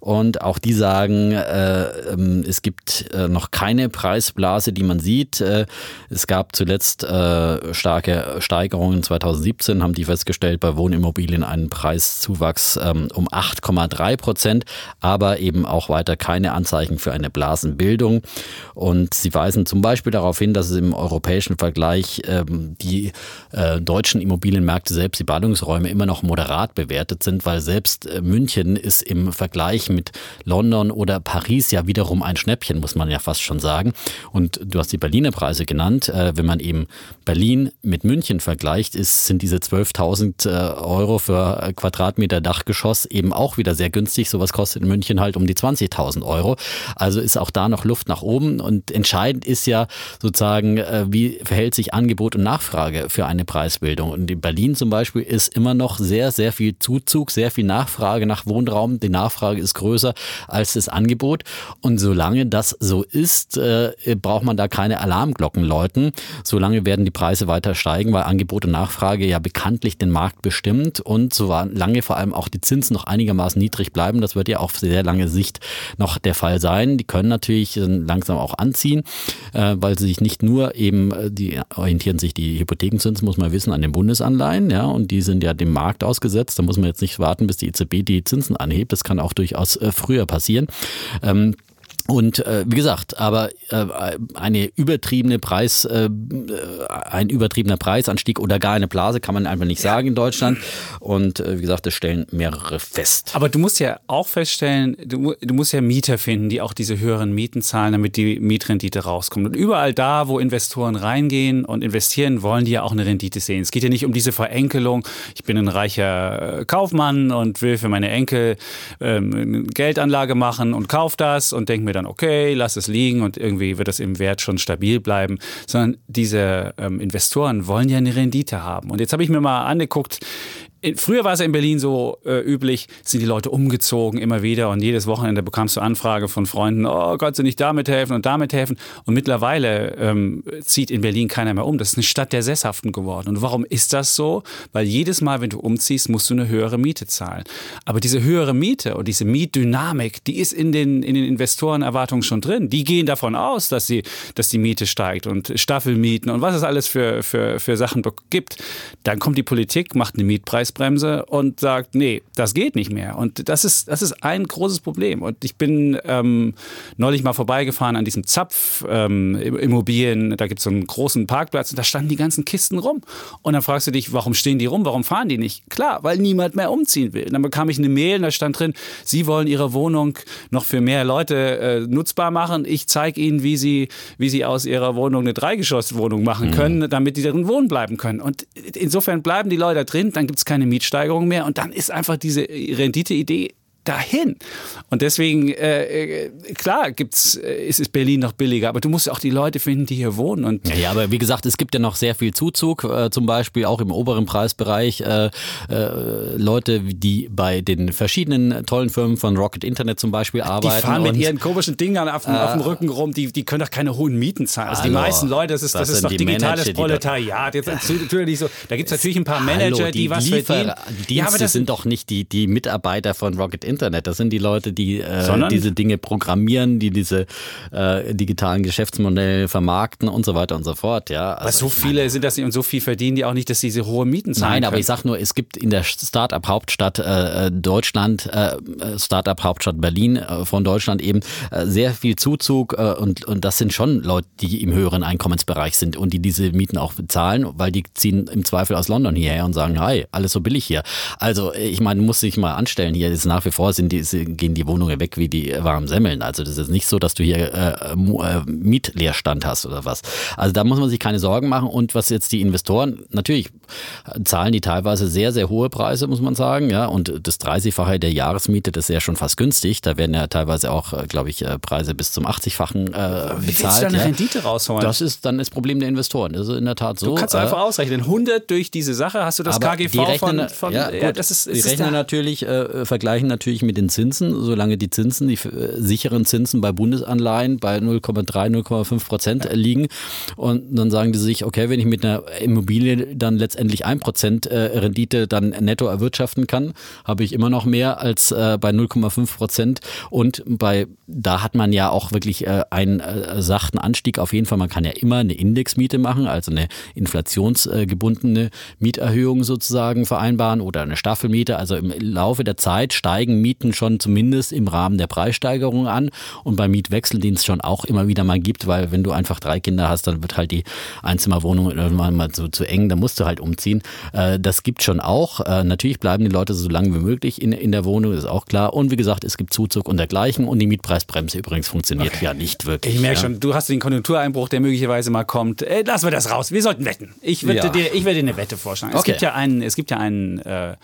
und auch die sagen, äh, ähm, es gibt äh, noch keine Preisblase, die man sieht. Äh, es gab zuletzt äh, starke Steigerungen. 2017 haben die festgestellt, bei Wohnimmobilien einen Preiszuwachs ähm, um 8,3 Prozent, aber eben auch weiter keine Anzeichen für eine Blasenbildung. Und sie weisen zum Beispiel darauf hin, dass es im europäischen Vergleich ähm, die deutschen Immobilienmärkte selbst die Ballungsräume immer noch moderat bewertet sind, weil selbst äh, München ist im Vergleich mit London oder Paris ja wiederum ein Schnäppchen, muss man ja fast schon sagen. Und du hast die Berliner Preise genannt. Äh, wenn man eben Berlin mit München vergleicht, ist, sind diese 12.000 äh, Euro für Quadratmeter Dachgeschoss eben auch wieder sehr günstig. Sowas kostet in München halt um die 20.000 Euro. Also ist auch da noch Luft nach oben. Und entscheidend ist ja sozusagen, wie verhält sich Angebot und Nachfrage für eine Preisbildung. Ausbildung. Und in Berlin zum Beispiel ist immer noch sehr, sehr viel Zuzug, sehr viel Nachfrage nach Wohnraum. Die Nachfrage ist größer als das Angebot. Und solange das so ist, äh, braucht man da keine Alarmglocken läuten. Solange werden die Preise weiter steigen, weil Angebot und Nachfrage ja bekanntlich den Markt bestimmt und solange vor allem auch die Zinsen noch einigermaßen niedrig bleiben. Das wird ja auf sehr lange Sicht noch der Fall sein. Die können natürlich langsam auch anziehen, äh, weil sie sich nicht nur eben, äh, die orientieren sich die Hypothekenzinsen, muss man wissen, an den Bundesanleihen, ja, und die sind ja dem Markt ausgesetzt. Da muss man jetzt nicht warten, bis die EZB die Zinsen anhebt. Das kann auch durchaus äh, früher passieren. Ähm, und äh, wie gesagt, aber äh, eine übertriebene Preis, äh, ein übertriebener Preisanstieg oder gar eine Blase kann man einfach nicht sagen in Deutschland. Und äh, wie gesagt, das stellen mehrere fest. Aber du musst ja auch feststellen, du, du musst ja Mieter finden, die auch diese höheren Mieten zahlen, damit die Mietrendite rauskommt. Und überall da, wo Investoren reingehen und investieren, wollen die ja auch eine Rendite sehen. Es geht ja nicht um diese Verenkelung. Ich bin ein reicher äh, Kaufmann und will für meine Enkel ähm, eine Geldanlage machen und kauf das und denke mir, mir dann, okay, lass es liegen und irgendwie wird das im Wert schon stabil bleiben, sondern diese ähm, Investoren wollen ja eine Rendite haben. Und jetzt habe ich mir mal angeguckt, Früher war es ja in Berlin so äh, üblich, sind die Leute umgezogen immer wieder und jedes Wochenende bekamst du Anfrage von Freunden, oh, kannst du nicht damit helfen und damit helfen? Und mittlerweile ähm, zieht in Berlin keiner mehr um. Das ist eine Stadt der Sesshaften geworden. Und warum ist das so? Weil jedes Mal, wenn du umziehst, musst du eine höhere Miete zahlen. Aber diese höhere Miete und diese Mietdynamik, die ist in den, in den Investorenerwartungen schon drin. Die gehen davon aus, dass, sie, dass die Miete steigt und Staffelmieten und was es alles für, für, für Sachen gibt. Dann kommt die Politik, macht eine Mietpreis Preisbremse und sagt, nee, das geht nicht mehr. Und das ist, das ist ein großes Problem. Und ich bin ähm, neulich mal vorbeigefahren an diesem Zapf ähm, Immobilien, da gibt es so einen großen Parkplatz und da standen die ganzen Kisten rum. Und dann fragst du dich, warum stehen die rum, warum fahren die nicht? Klar, weil niemand mehr umziehen will. Und dann bekam ich eine Mail und da stand drin, Sie wollen Ihre Wohnung noch für mehr Leute äh, nutzbar machen. Ich zeige Ihnen, wie Sie, wie Sie aus Ihrer Wohnung eine Dreigeschosswohnung machen mhm. können, mhm. damit die darin wohnen bleiben können. Und insofern bleiben die Leute drin, dann gibt es keine keine Mietsteigerung mehr. Und dann ist einfach diese Renditeidee dahin. Und deswegen, äh, äh klar, gibt's, äh, ist es Berlin noch billiger, aber du musst auch die Leute finden, die hier wohnen. Und ja, ja aber wie gesagt, es gibt ja noch sehr viel Zuzug, äh, zum Beispiel auch im oberen Preisbereich. Äh, äh, Leute, die bei den verschiedenen tollen Firmen von Rocket Internet zum Beispiel arbeiten. Die fahren mit ihren komischen Dingern auf dem, auf dem Rücken rum, die, die können doch keine hohen Mieten zahlen. Also, die meisten Leute, das ist, das, das ist doch digitales Manager, Proletariat. Jetzt natürlich so, da gibt es natürlich ein paar Manager, Hallo, die, die, was Liefer verdienen. Die Dienste ja, sind doch nicht die, die Mitarbeiter von Rocket Internet. Internet. Das sind die Leute, die äh, diese Dinge programmieren, die diese äh, digitalen Geschäftsmodelle vermarkten und so weiter und so fort. Ja, also aber so viele meine, sind das nicht und so viel verdienen die auch nicht, dass sie diese hohe Mieten zahlen. Nein, aber ich sag nur, es gibt in der Start-up-Hauptstadt äh, Deutschland, äh, Start-up-Hauptstadt Berlin äh, von Deutschland eben äh, sehr viel Zuzug äh, und, und das sind schon Leute, die im höheren Einkommensbereich sind und die diese Mieten auch bezahlen, weil die ziehen im Zweifel aus London hierher und sagen, hi, alles so billig hier. Also ich meine, muss sich mal anstellen hier, ist nach wie vor vor sind die, gehen die Wohnungen weg wie die warmen Semmeln. Also das ist nicht so, dass du hier äh, äh, Mietleerstand hast oder was. Also da muss man sich keine Sorgen machen. Und was jetzt die Investoren, natürlich zahlen die teilweise sehr, sehr hohe Preise, muss man sagen. Ja, und das 30-fache der Jahresmiete, das ist ja schon fast günstig. Da werden ja teilweise auch, äh, glaube ich, äh, Preise bis zum 80-fachen äh, bezahlt. Wie willst du da eine ja. Rendite rausholen? Das ist dann das Problem der Investoren. Das ist in der Tat so. Du kannst äh, einfach ausrechnen. 100 durch diese Sache hast du das KGV rechnen, von, von ja, ja, das ist, die rechnen natürlich, äh, vergleichen natürlich natürlich mit den Zinsen, solange die Zinsen, die äh, sicheren Zinsen bei Bundesanleihen bei 0,3, 0,5 Prozent ja. liegen. Und dann sagen die sich, okay, wenn ich mit einer Immobilie dann letztendlich 1 Prozent äh, Rendite dann netto erwirtschaften kann, habe ich immer noch mehr als äh, bei 0,5 Prozent. Und bei, da hat man ja auch wirklich einen sachten Anstieg. Auf jeden Fall, man kann ja immer eine Indexmiete machen, also eine inflationsgebundene Mieterhöhung sozusagen vereinbaren oder eine Staffelmiete. Also im Laufe der Zeit steigen Mieten schon zumindest im Rahmen der Preissteigerung an und beim Mietwechseldienst schon auch immer wieder mal gibt, weil wenn du einfach drei Kinder hast, dann wird halt die Einzimmerwohnung irgendwann mal so zu eng, dann musst du halt umziehen. Äh, das gibt schon auch. Äh, natürlich bleiben die Leute so lange wie möglich in, in der Wohnung, ist auch klar. Und wie gesagt, es gibt Zuzug und dergleichen und die Mietpreisbremse übrigens funktioniert okay. ja nicht wirklich. Ich merke ja. schon, du hast den Konjunktureinbruch, der möglicherweise mal kommt. Äh, lassen wir das raus. Wir sollten wetten. Ich würde ja. dir, ich werde dir eine Wette vorschlagen. Okay. Es gibt ja einen, es gibt ja einen äh,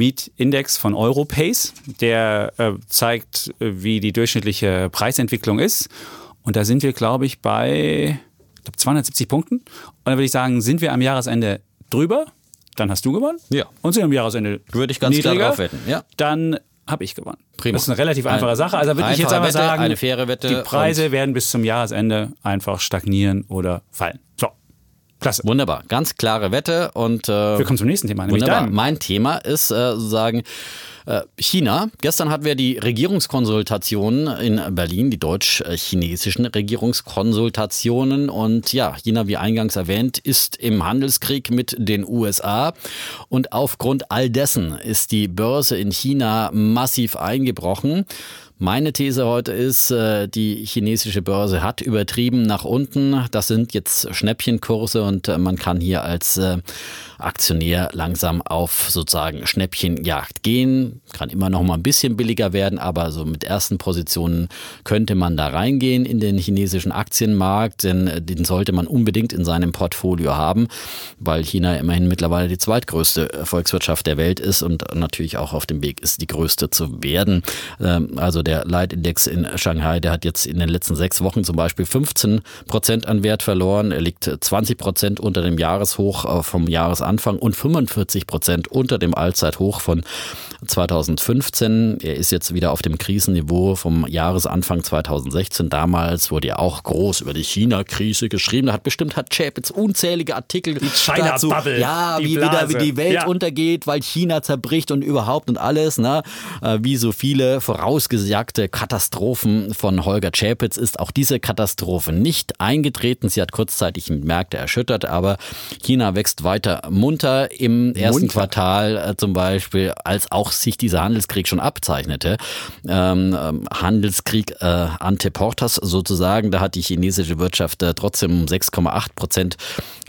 Mietindex von Europace, der äh, zeigt, äh, wie die durchschnittliche Preisentwicklung ist. Und da sind wir, glaube ich, bei glaub, 270 Punkten. Und dann würde ich sagen, sind wir am Jahresende drüber, dann hast du gewonnen. Ja. Und sind wir am Jahresende würde ich ganz niedriger, klar drauf wetten. Ja. Dann habe ich gewonnen. Prima. Das ist eine relativ einfache Sache. Also würde ich jetzt aber sagen, eine faire Wette die Preise werden bis zum Jahresende einfach stagnieren oder fallen. So. Klasse. Wunderbar, ganz klare Wette und äh, wir kommen zum nächsten Thema. Wunderbar. Mein Thema ist äh, sozusagen China. Gestern hatten wir die Regierungskonsultationen in Berlin, die deutsch-chinesischen Regierungskonsultationen. Und ja, China, wie eingangs erwähnt, ist im Handelskrieg mit den USA. Und aufgrund all dessen ist die Börse in China massiv eingebrochen. Meine These heute ist, äh, die chinesische Börse hat übertrieben nach unten. Das sind jetzt Schnäppchenkurse und äh, man kann hier als äh, Aktionär langsam auf sozusagen Schnäppchenjagd gehen. Kann immer noch mal ein bisschen billiger werden, aber so mit ersten Positionen könnte man da reingehen in den chinesischen Aktienmarkt, denn den sollte man unbedingt in seinem Portfolio haben, weil China immerhin mittlerweile die zweitgrößte Volkswirtschaft der Welt ist und natürlich auch auf dem Weg ist, die größte zu werden. Ähm, also der Leitindex in Shanghai, der hat jetzt in den letzten sechs Wochen zum Beispiel 15 Prozent an Wert verloren. Er liegt 20 Prozent unter dem Jahreshoch äh, vom Jahresanfang und 45 Prozent unter dem Allzeithoch von 2015. Er ist jetzt wieder auf dem Krisenniveau vom Jahresanfang 2016. Damals wurde ja auch groß über die China-Krise geschrieben. Da hat bestimmt hat Chapitz unzählige Artikel die China dazu. Bubble, ja, wie Blase. wieder wie die Welt ja. untergeht, weil China zerbricht und überhaupt und alles. Ne? Äh, wie so viele vorausgesagt besagte Katastrophen von Holger Chapitz ist auch diese Katastrophe nicht eingetreten. Sie hat kurzzeitig Märkte erschüttert, aber China wächst weiter munter im ersten munter. Quartal äh, zum Beispiel, als auch sich dieser Handelskrieg schon abzeichnete. Ähm, ähm Handelskrieg äh, ante portas sozusagen, da hat die chinesische Wirtschaft äh, trotzdem um 6,8 Prozent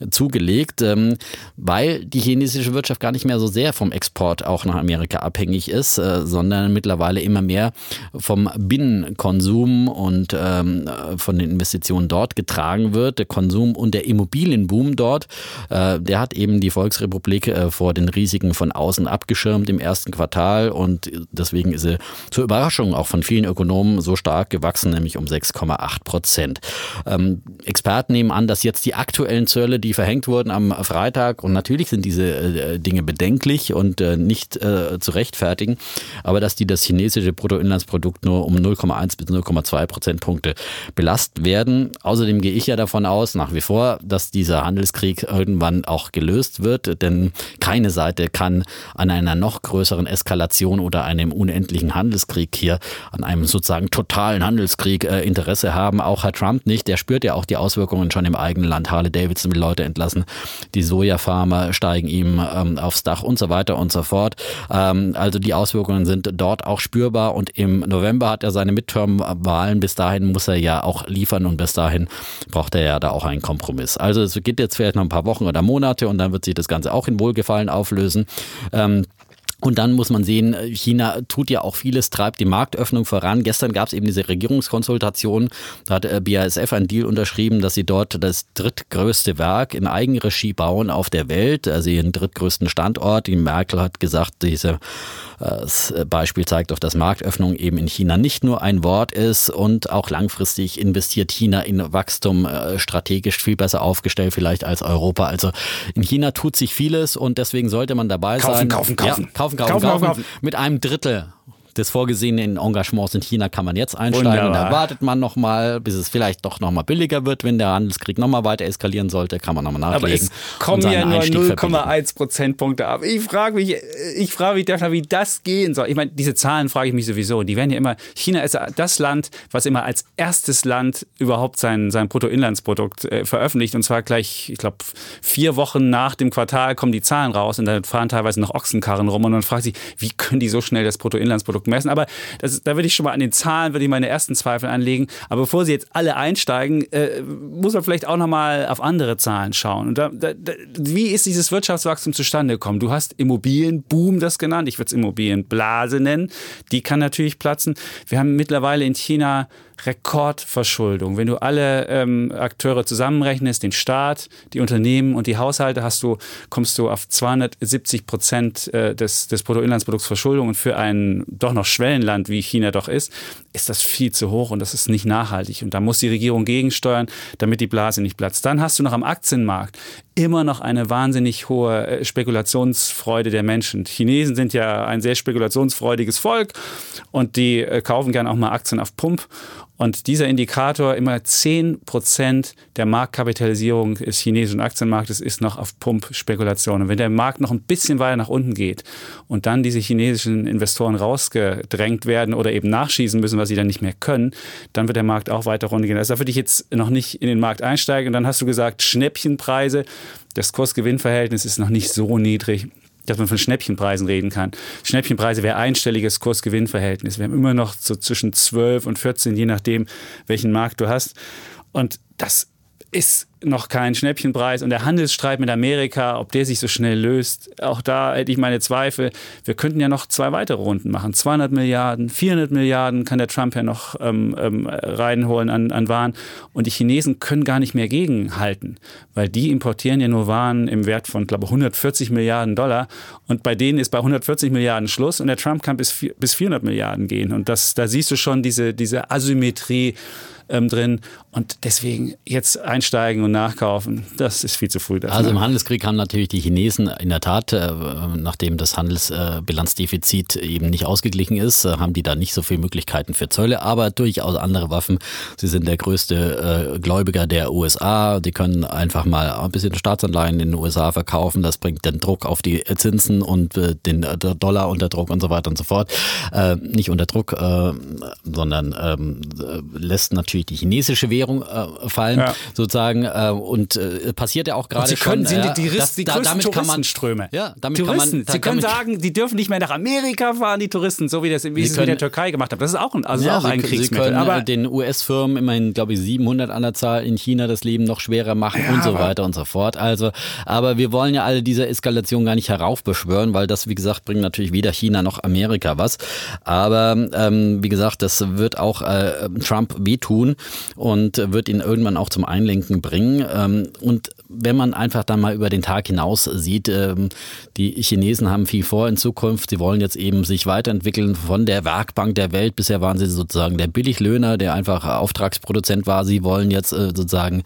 zugelegt, ähm, weil die chinesische Wirtschaft gar nicht mehr so sehr vom Export auch nach Amerika abhängig ist, äh, sondern mittlerweile immer mehr vom Binnenkonsum und ähm, von den Investitionen dort getragen wird. Der Konsum und der Immobilienboom dort, äh, der hat eben die Volksrepublik äh, vor den Risiken von außen abgeschirmt im ersten Quartal und deswegen ist sie zur Überraschung auch von vielen Ökonomen so stark gewachsen, nämlich um 6,8 Prozent. Ähm, Experten nehmen an, dass jetzt die aktuellen Zölle, die verhängt wurden am Freitag, und natürlich sind diese äh, Dinge bedenklich und äh, nicht äh, zu rechtfertigen, aber dass die das chinesische Bruttoinlandsprodukt Produkt nur um 0,1 bis 0,2 Prozentpunkte belastet werden. Außerdem gehe ich ja davon aus, nach wie vor, dass dieser Handelskrieg irgendwann auch gelöst wird, denn keine Seite kann an einer noch größeren Eskalation oder einem unendlichen Handelskrieg hier, an einem sozusagen totalen Handelskrieg äh, Interesse haben. Auch Herr Trump nicht. Der spürt ja auch die Auswirkungen schon im eigenen Land. Harley Davidson will Leute entlassen. Die Sojafarmer steigen ihm ähm, aufs Dach und so weiter und so fort. Ähm, also die Auswirkungen sind dort auch spürbar und im November hat er seine Midterm-Wahlen. Bis dahin muss er ja auch liefern und bis dahin braucht er ja da auch einen Kompromiss. Also es geht jetzt vielleicht noch ein paar Wochen oder Monate und dann wird sich das Ganze auch in Wohlgefallen auflösen. Ähm, und dann muss man sehen, China tut ja auch vieles, treibt die Marktöffnung voran. Gestern gab es eben diese Regierungskonsultation. Da hat äh, BASF einen Deal unterschrieben, dass sie dort das drittgrößte Werk in Eigenregie bauen auf der Welt. Also ihren drittgrößten Standort. Die Merkel hat gesagt, diese das Beispiel zeigt auch, dass Marktöffnung eben in China nicht nur ein Wort ist und auch langfristig investiert China in Wachstum äh, strategisch viel besser aufgestellt vielleicht als Europa. Also in China tut sich vieles und deswegen sollte man dabei kaufen, sein. Kaufen, kaufen, ja, kaufen, kaufen, kaufen, kaufen, kaufen. Mit einem Drittel des vorgesehenen Engagements in China kann man jetzt einsteigen. Wunderbar. Da wartet man nochmal, bis es vielleicht doch nochmal billiger wird. Wenn der Handelskrieg nochmal weiter eskalieren sollte, kann man nochmal nachlegen. Aber es kommen ja nur 0,1 Prozentpunkte ab. Ich frage mich, ich frage mich, wie das gehen soll. Ich meine, diese Zahlen frage ich mich sowieso. Die werden ja immer, China ist das Land, was immer als erstes Land überhaupt sein, sein Bruttoinlandsprodukt äh, veröffentlicht. Und zwar gleich, ich glaube, vier Wochen nach dem Quartal kommen die Zahlen raus und dann fahren teilweise noch Ochsenkarren rum und man fragt sich, wie können die so schnell das Bruttoinlandsprodukt Produkt messen. Aber das, da würde ich schon mal an den Zahlen, würde ich meine ersten Zweifel anlegen. Aber bevor Sie jetzt alle einsteigen, äh, muss man vielleicht auch nochmal auf andere Zahlen schauen. Und da, da, wie ist dieses Wirtschaftswachstum zustande gekommen? Du hast Immobilienboom das genannt. Ich würde es Immobilienblase nennen. Die kann natürlich platzen. Wir haben mittlerweile in China Rekordverschuldung. Wenn du alle ähm, Akteure zusammenrechnest, den Staat, die Unternehmen und die Haushalte, hast du, kommst du auf 270 Prozent äh, des, des Bruttoinlandsprodukts Verschuldung. Und für ein doch noch Schwellenland, wie China doch ist, ist das viel zu hoch und das ist nicht nachhaltig. Und da muss die Regierung gegensteuern, damit die Blase nicht platzt. Dann hast du noch am Aktienmarkt immer noch eine wahnsinnig hohe äh, Spekulationsfreude der Menschen. Chinesen sind ja ein sehr spekulationsfreudiges Volk und die äh, kaufen gern auch mal Aktien auf Pump. Und dieser Indikator, immer 10 Prozent der Marktkapitalisierung des chinesischen Aktienmarktes ist noch auf Pump-Spekulation. Und wenn der Markt noch ein bisschen weiter nach unten geht und dann diese chinesischen Investoren rausgedrängt werden oder eben nachschießen müssen, was sie dann nicht mehr können, dann wird der Markt auch weiter runtergehen. Also da würde ich jetzt noch nicht in den Markt einsteigen. Und dann hast du gesagt, Schnäppchenpreise. Das Kurs-Gewinn-Verhältnis ist noch nicht so niedrig dass man von Schnäppchenpreisen reden kann. Schnäppchenpreise wäre einstelliges Kurs-Gewinn-Verhältnis. Wir haben immer noch so zwischen 12 und 14, je nachdem, welchen Markt du hast. Und das ist noch kein Schnäppchenpreis und der Handelsstreit mit Amerika, ob der sich so schnell löst, auch da hätte ich meine Zweifel. Wir könnten ja noch zwei weitere Runden machen. 200 Milliarden, 400 Milliarden kann der Trump ja noch ähm, ähm, reinholen an, an Waren und die Chinesen können gar nicht mehr gegenhalten, weil die importieren ja nur Waren im Wert von, glaube ich, 140 Milliarden Dollar und bei denen ist bei 140 Milliarden Schluss und der Trump kann bis, bis 400 Milliarden gehen und das, da siehst du schon diese, diese Asymmetrie ähm, drin. Und deswegen jetzt einsteigen und nachkaufen, das ist viel zu früh. Dafür. Also im Handelskrieg haben natürlich die Chinesen in der Tat, äh, nachdem das Handelsbilanzdefizit eben nicht ausgeglichen ist, äh, haben die da nicht so viele Möglichkeiten für Zölle, aber durchaus andere Waffen. Sie sind der größte äh, Gläubiger der USA. Die können einfach mal ein bisschen Staatsanleihen in den USA verkaufen. Das bringt den Druck auf die Zinsen und den Dollar unter Druck und so weiter und so fort. Nicht unter Druck, sondern ähm, lässt natürlich natürlich die chinesische Währung äh, fallen, ja. sozusagen. Äh, und äh, passiert ja auch gerade schon. Sie können, sind die, die, das, die da, damit kann man Ströme. Ja, damit Touristen. kann man. Da, Sie können sagen, die dürfen nicht mehr nach Amerika fahren, die Touristen, so wie das wie sie es in der Türkei gemacht haben. Das ist auch ein, also ja, auch ein Sie, Kriegsmittel. Sie können aber den US-Firmen immerhin, glaube ich, 700 an der Zahl in China das Leben noch schwerer machen ja, und so weiter und so fort. Also, aber wir wollen ja alle diese Eskalation gar nicht heraufbeschwören, weil das, wie gesagt, bringt natürlich weder China noch Amerika was. Aber ähm, wie gesagt, das wird auch äh, Trump wehtun und wird ihn irgendwann auch zum Einlenken bringen. Ähm, und wenn man einfach dann mal über den Tag hinaus sieht, ähm, die Chinesen haben viel vor in Zukunft. Sie wollen jetzt eben sich weiterentwickeln von der Werkbank der Welt. Bisher waren sie sozusagen der Billiglöhner, der einfach Auftragsproduzent war. Sie wollen jetzt äh, sozusagen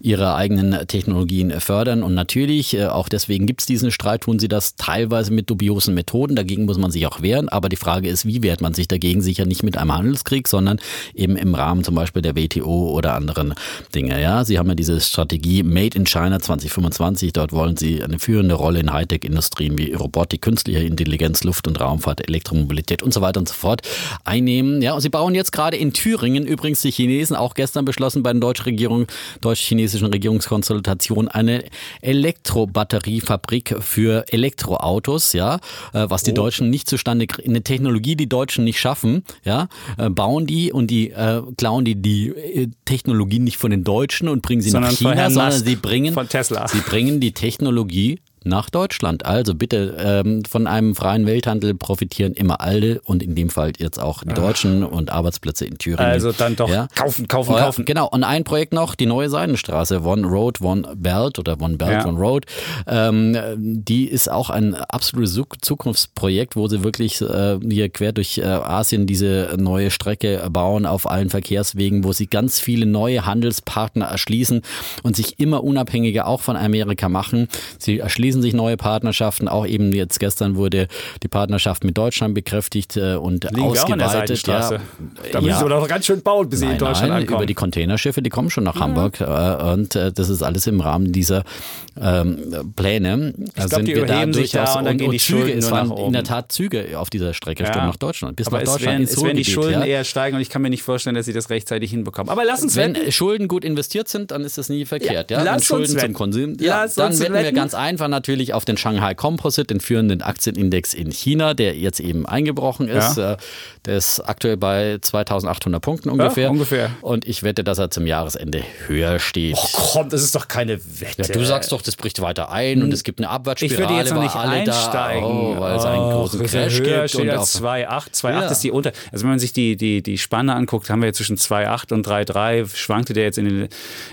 ihre eigenen Technologien fördern. Und natürlich, äh, auch deswegen gibt es diesen Streit, tun sie das teilweise mit dubiosen Methoden. Dagegen muss man sich auch wehren. Aber die Frage ist, wie wehrt man sich dagegen? Sicher nicht mit einem Handelskrieg, sondern eben im Rahmen zum Beispiel der WTO oder anderen Dinge. Ja, sie haben ja diese Strategie Made in China China 2025. Dort wollen sie eine führende Rolle in Hightech-Industrien wie Robotik, künstliche Intelligenz, Luft- und Raumfahrt, Elektromobilität und so weiter und so fort einnehmen. Ja, und sie bauen jetzt gerade in Thüringen, übrigens die Chinesen auch gestern beschlossen bei den deutschen Regierung, deutsch-chinesischen Regierungskonsultation, eine Elektrobatteriefabrik für Elektroautos, ja, äh, was die oh. Deutschen nicht zustande, eine Technologie, die Deutschen nicht schaffen, ja, äh, bauen die und die äh, klauen die die äh, Technologie nicht von den Deutschen und bringen sie sondern nach China, sondern sie bringen von Tesla. Sie bringen die Technologie nach Deutschland. Also bitte ähm, von einem freien Welthandel profitieren immer alle und in dem Fall jetzt auch die Deutschen und Arbeitsplätze in Thüringen. Also dann doch ja. kaufen, kaufen, kaufen. Genau. Und ein Projekt noch, die neue Seidenstraße, One Road, One Belt oder One Belt, ja. One Road. Ähm, die ist auch ein absolutes Zukunftsprojekt, wo sie wirklich äh, hier quer durch äh, Asien diese neue Strecke bauen auf allen Verkehrswegen, wo sie ganz viele neue Handelspartner erschließen und sich immer unabhängiger auch von Amerika machen. Sie erschließen schließen sich neue Partnerschaften. Auch eben jetzt gestern wurde die Partnerschaft mit Deutschland bekräftigt äh, und Liegen ausgeweitet. Ja, da müssen ja. sie doch ganz schön bauen, bis sie in Deutschland nein, ankommen. Über die Containerschiffe, die kommen schon nach ja. Hamburg äh, und äh, das ist alles im Rahmen dieser ähm, Pläne. Ich also glaube, die überheben sich da und dann gehen die Schulden es waren in der Tat Züge auf dieser Strecke ja. nach Deutschland. Bis Aber nach Deutschland es werden, es werden die Schulden ja. eher steigen und ich kann mir nicht vorstellen, dass sie das rechtzeitig hinbekommen. Aber lass uns Wenn wetten. Schulden gut investiert sind, dann ist das nie verkehrt. Ja, ja? Wenn Schulden zum Konsum, ja, dann wetten wir ganz einfach natürlich auf den Shanghai Composite, den führenden Aktienindex in China, der jetzt eben eingebrochen ist. Ja. Äh, der ist aktuell bei 2800 Punkten ungefähr. Ja, ungefähr. Und ich wette, dass er zum Jahresende höher steht. Oh komm, das ist doch keine Wette. Ja, du sagst doch, das bricht weiter ein und es gibt eine Abwärtsspirale. Ich würde jetzt noch nicht einsteigen, oh, weil es einen oh, großen Crash höher gibt. Steht und als 2,8. 2,8 ja. ist die unter. Also wenn man sich die, die, die Spanne anguckt, haben wir jetzt zwischen 2,8 und 3,3. Schwankte der jetzt in,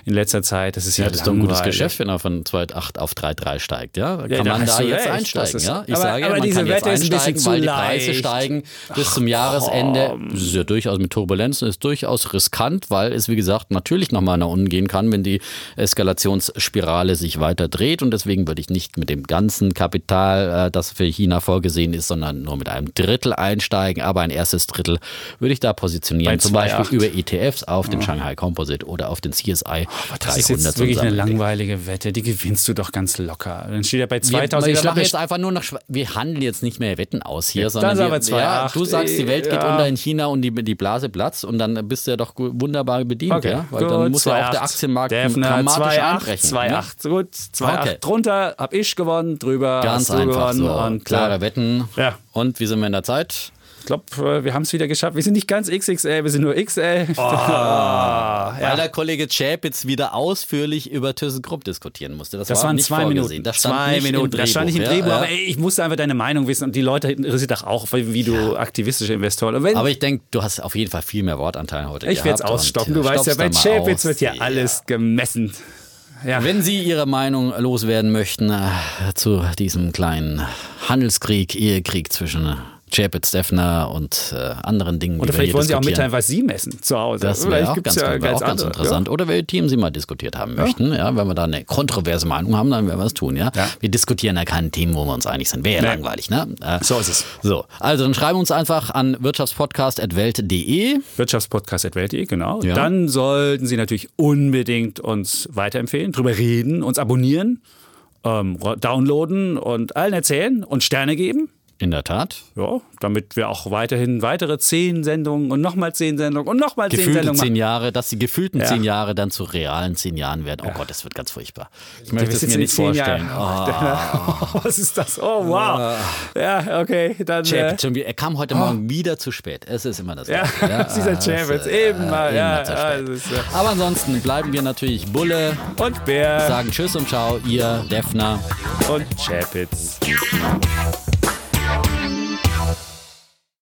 in letzter Zeit. Das ist ja, ja das ist doch ein gutes Geschäft, wenn er von 2,8 auf 3,3 steigt. Ja, kann Ja, man da jetzt recht. einsteigen. Ist- ja? Ich aber- sage, aber man diese kann jetzt Wette einsteigen, weil die Preise steigen bis zum Jahresende. Das ist ja durchaus mit Turbulenzen, ist durchaus riskant, weil es, wie gesagt, natürlich nochmal nach unten gehen kann, wenn die Eskalationsspirale sich weiter dreht. Und deswegen würde ich nicht mit dem ganzen Kapital, äh, das für China vorgesehen ist, sondern nur mit einem Drittel einsteigen. Aber ein erstes Drittel würde ich da positionieren. Bei Zum Beispiel 2,8. über ETFs auf den Shanghai Composite oder auf den CSI 300. Das ist jetzt wirklich eine langweilige Wette, die gewinnst du doch ganz locker. Dann steht er bei Wir, 2000. ich aber mache jetzt einfach nur noch, Schwa- wir handeln jetzt nicht mehr Wetten aus hier, Ja, sondern wir, wir ja, 2,8. du sagst, die Welt geht Ja. unter in China und die, die Blase platzt und dann bist du ja doch wunderbar bedient, Okay, ja? Weil gut, dann muss ja auch 2,8. der Aktienmarkt Defner, dramatisch 2,8, einbrechen. 2,8, gut, 2,8 Okay. drunter, hab ich gewonnen, drüber Ganz hast du einfach gewonnen. so, und, klare Wetten. Ja. Und wie sind wir in der Zeit? Ich glaube, wir haben es wieder geschafft. Wir sind nicht ganz XXL, wir sind nur XL. Oh. Ah, Weil der Kollege Chapitz wieder ausführlich über ThyssenKrupp diskutieren musste. Das, Das war waren nicht zwei vorgesehen. Minuten. Das stand zwei nicht Minuten. Im das stand nicht im ja, Drehbuch, ja. aber ey, ich musste einfach deine Meinung wissen und die Leute interessiert doch auch, wie du aktivistische Investoren. Wenn, Aber ich denke, du hast auf jeden Fall viel mehr Wortanteil heute ich werde es und, Du äh, weißt ja, bei Chapitz wird ja alles gemessen. Ja. Wenn Sie Ihre Meinung loswerden möchten äh, zu diesem kleinen Handelskrieg, Ehekrieg zwischen äh, Chapitz, Defner und äh, anderen Dingen, Oder vielleicht wollen Sie auch mitteilen, was Sie messen zu Hause. Das wäre auch, ganz, ja wär auch ganz interessant. Oder welche Themen Sie mal diskutiert haben möchten. Ja, wenn wir da eine kontroverse Meinung haben, dann werden wir es tun. Ja? Ja. Wir diskutieren ja keine Themen, wo wir uns einig sind. Wäre ja Nee. langweilig. Ne? Äh, So ist es. So, also dann schreiben uns einfach an wirtschaftspodcast.welt.de. Wirtschaftspodcast.welt.de, genau. Ja. Dann sollten Sie natürlich unbedingt uns weiterempfehlen, drüber reden, uns abonnieren, ähm, downloaden und allen erzählen und Sterne geben. In der Tat. Ja, damit wir auch weiterhin weitere zehn Sendungen und nochmal zehn Sendungen und nochmal zehn Gefühlte Sendungen zehn. Jahre, dass die gefühlten Ja. zehn Jahre dann zu realen zehn Jahren werden. Oh Gott, das wird ganz furchtbar. Ich möchte es mir nicht vorstellen. Oh. Was ist das? Oh, wow. Ja, okay. Dann, äh, schon wieder- er kam heute Morgen wieder zu spät. Es ist immer das ja, Gleiche. Ja, dieser es, Chapitz, äh, eben mal. Ja, ja, ist, äh, Aber ansonsten bleiben wir natürlich Bulle, und Bär sagen Tschüss und Ciao, ihr Defner. und Chapitz.